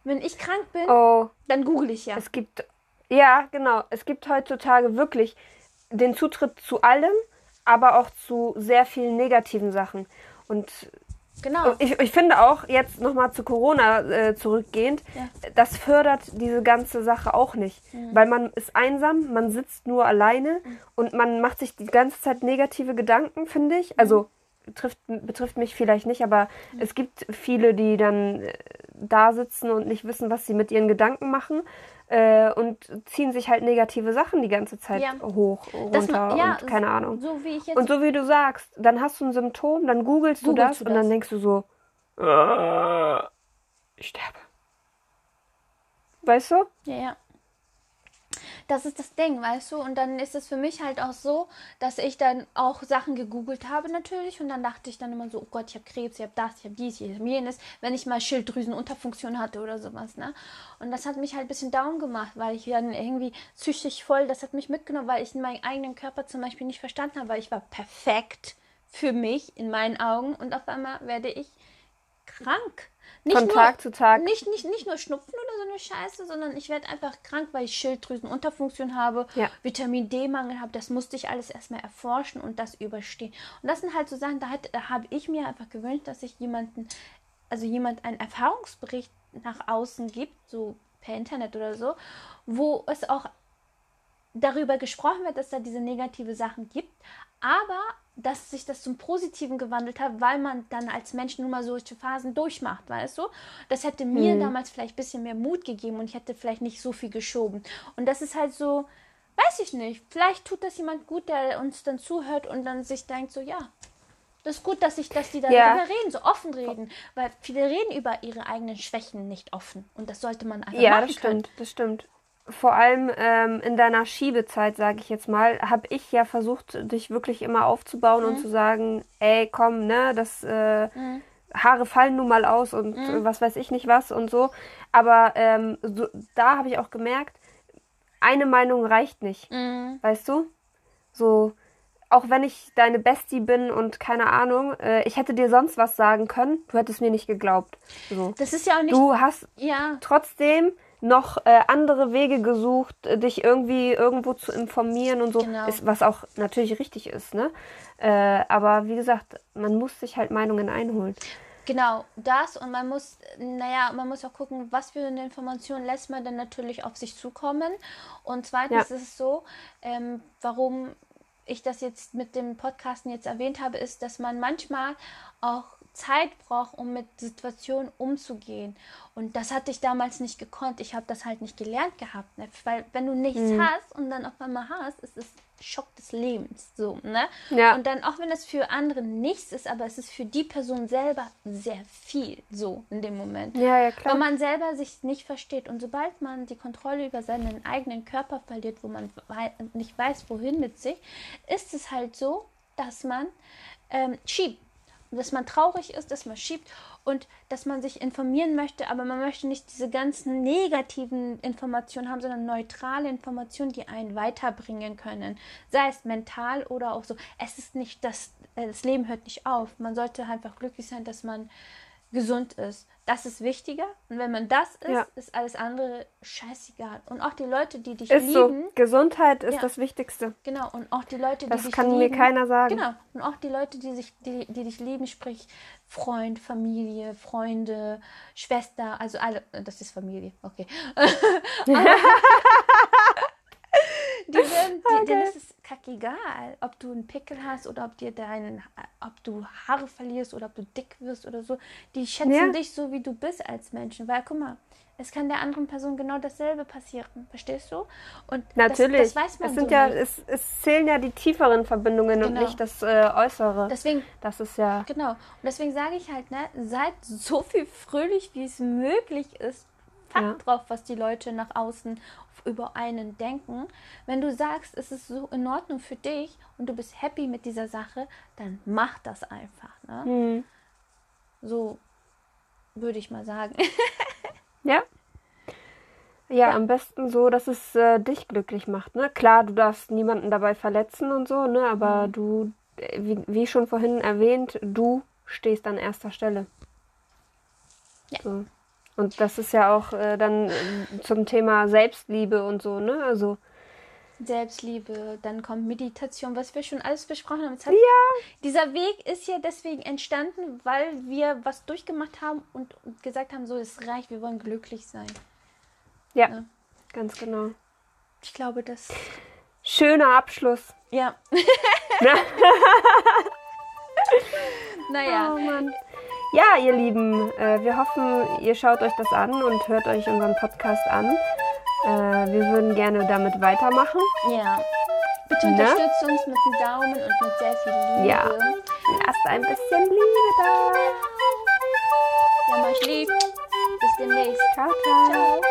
S2: wenn ich krank bin,
S1: Oh,
S2: dann google ich ja.
S1: es gibt, ja, genau, es gibt heutzutage wirklich den Zutritt zu allem, aber auch zu sehr vielen negativen Sachen. Und
S2: Genau.
S1: ich, ich finde auch, jetzt nochmal zu Corona äh, zurückgehend,
S2: Ja.
S1: das fördert diese ganze Sache auch nicht. Weil man ist einsam, man sitzt nur alleine und man macht sich die ganze Zeit negative Gedanken, finde ich. Also trifft, betrifft mich vielleicht nicht, aber es gibt viele, die dann äh, da sitzen und nicht wissen, was sie mit ihren Gedanken machen äh, und ziehen sich halt negative Sachen die ganze Zeit
S2: Ja.
S1: hoch,
S2: Das
S1: runter
S2: ma- ja,
S1: und keine Ahnung.
S2: So wie ich jetzt.
S1: Und so wie du sagst, dann hast du ein Symptom, dann googelst, du das
S2: du
S1: und
S2: das.
S1: dann denkst du so, äh, ich sterbe. Weißt du?
S2: Ja, ja. Das ist das Ding, weißt du? Und dann ist es für mich halt auch so, dass ich dann auch Sachen gegoogelt habe natürlich und dann dachte ich dann immer so, oh Gott, ich habe Krebs, ich habe das, ich habe dies, ich habe jenes, wenn ich mal Schilddrüsenunterfunktion hatte oder sowas, ne? Und das hat mich halt ein bisschen down gemacht, weil ich dann irgendwie psychisch voll, das hat mich mitgenommen, weil ich meinen eigenen Körper zum Beispiel nicht verstanden habe, weil ich war perfekt für mich in meinen Augen und auf einmal werde ich krank. Nicht
S1: Von Tag zu Tag.
S2: Nicht, nicht, nicht nur Schnupfen oder so eine Scheiße, sondern ich werde einfach krank, weil ich Schilddrüsenunterfunktion habe,
S1: Ja.
S2: Vitamin D-Mangel habe. Das musste ich alles erstmal erforschen und das überstehen. Und das sind halt so Sachen, da, hat- da habe ich mir einfach gewünscht, dass ich jemanden, also jemand einen Erfahrungsbericht nach außen gibt, so per Internet oder so, wo es auch darüber gesprochen wird, dass da diese negative Sachen gibt, aber dass sich das zum Positiven gewandelt hat, weil man dann als Mensch nun mal solche Phasen durchmacht, weißt du? Das hätte mir damals vielleicht ein bisschen mehr Mut gegeben und ich hätte vielleicht nicht so viel geschoben. Und das ist halt so, weiß ich nicht, vielleicht tut das jemand gut, der uns dann zuhört und dann sich denkt so, ja, das ist gut, dass ich, dass die darüber
S1: Ja.
S2: reden, so offen reden, weil viele reden über ihre eigenen Schwächen nicht offen und das sollte man einfach
S1: Ja,
S2: machen
S1: das
S2: können.
S1: stimmt, das stimmt. Vor allem ähm, in deiner Schiebezeit, sage ich jetzt mal, habe ich ja versucht, dich wirklich immer aufzubauen
S2: Mhm.
S1: und zu sagen, ey, komm, ne, das äh, Haare fallen nun mal aus und
S2: Mhm.
S1: was weiß ich nicht was und so. Aber ähm, so, da habe ich auch gemerkt, eine Meinung reicht nicht,
S2: Mhm.
S1: weißt du? So, auch wenn ich deine Bestie bin und keine Ahnung, äh, ich hätte dir sonst was sagen können, du hättest mir nicht geglaubt. So.
S2: Das ist ja auch nicht,
S1: Du hast
S2: ja,
S1: trotzdem noch äh, andere Wege gesucht, äh, dich irgendwie irgendwo zu informieren und so,
S2: Genau.
S1: ist, was auch natürlich richtig ist, ne? Äh, aber wie gesagt, man muss sich halt Meinungen einholen.
S2: Genau, das und man muss, naja, man muss auch gucken, was für eine Information lässt man dann natürlich auf sich zukommen. Und zweitens
S1: Ja.
S2: ist es so, ähm, warum ich das jetzt mit dem Podcasten jetzt erwähnt habe, ist, dass man manchmal auch Zeit braucht, um mit Situationen umzugehen. Und das hatte ich damals nicht gekonnt. Ich habe das halt nicht gelernt gehabt. Ne? Weil wenn du nichts
S1: Mhm.
S2: hast und dann auf einmal hast, ist es Schock des Lebens. So, ne?
S1: Ja.
S2: Und dann, auch wenn es für andere nichts ist, aber es ist für die Person selber sehr viel so in dem Moment.
S1: Ja, ja, klar.
S2: Weil man selber sich nicht versteht. Und sobald man die Kontrolle über seinen eigenen Körper verliert, wo man wei nicht weiß, wohin mit sich, ist es halt so, dass man ähm, schiebt. Dass man traurig ist, dass man schiebt und dass man sich informieren möchte, aber man möchte nicht diese ganzen negativen Informationen haben, sondern neutrale Informationen, die einen weiterbringen können. Sei es mental oder auch so. Es ist nicht das, äh, das Leben hört nicht auf. Man sollte einfach glücklich sein, dass man gesund ist. Das ist wichtiger. Und wenn man das ist,
S1: Ja.
S2: ist alles andere scheißegal. Und auch die Leute, die dich
S1: ist so.
S2: lieben,
S1: Gesundheit ist
S2: Ja.
S1: das Wichtigste.
S2: genau, und auch die Leute, die
S1: Das
S2: dich
S1: kann
S2: lieben,
S1: mir keiner sagen.
S2: Genau. Und auch die Leute, die, sich, die, die dich lieben, sprich Freund, Familie, Freunde, Schwester, also alle, das ist Familie, okay. die sind, die, denen ist es kackegal, ob du einen Pickel hast oder ob dir deinen, ob du Haare verlierst oder ob du dick wirst oder so. Die schätzen
S1: Ja.
S2: dich so, wie du bist als Menschen, weil guck mal, es kann der anderen Person genau dasselbe passieren, verstehst du? Und
S1: Natürlich.
S2: Das, das weiß man
S1: es
S2: so
S1: sind ja,
S2: nicht.
S1: es, es zählen ja die tieferen Verbindungen und
S2: Genau.
S1: nicht das äh, Äußere.
S2: Deswegen
S1: das ist ja.
S2: Genau. Und deswegen sage ich halt, ne, seid so viel fröhlich, wie es möglich ist.
S1: Ja.
S2: drauf, was die Leute nach außen über einen denken. Wenn du sagst, es ist so in Ordnung für dich und du bist happy mit dieser Sache, dann mach das einfach. Ne?
S1: Hm.
S2: So würde ich mal sagen.
S1: Ja. Ja, am besten so, dass es äh, dich glücklich macht. Ne? Klar, du darfst niemanden dabei verletzen und so, ne? aber
S2: Mhm.
S1: du, äh, wie, wie schon vorhin erwähnt, du stehst an erster Stelle.
S2: Ja.
S1: So. Und das ist ja auch äh, dann äh, zum Thema Selbstliebe und so, ne? Also,
S2: Selbstliebe, dann kommt Meditation, was wir schon alles besprochen haben. Hat,
S1: ja,
S2: Dieser Weg ist ja deswegen entstanden, weil wir was durchgemacht haben und gesagt haben, so es reicht, wir wollen glücklich sein.
S1: ja,
S2: Ja.
S1: ganz genau.
S2: Ich glaube, das.
S1: Schöner Abschluss.
S2: Ja.
S1: Ja.
S2: Naja.
S1: Oh Mann. Ja, ihr Lieben, äh, wir hoffen, ihr schaut euch das an und hört euch unseren Podcast an. Äh, wir würden gerne damit weitermachen.
S2: Ja. Bitte
S1: Ne?
S2: unterstützt uns mit einem Daumen und mit sehr viel Liebe.
S1: Ja. Lasst ein bisschen Liebe da.
S2: Wir haben euch lieb. Bis demnächst.
S1: Ciao, ciao.
S2: Ciao.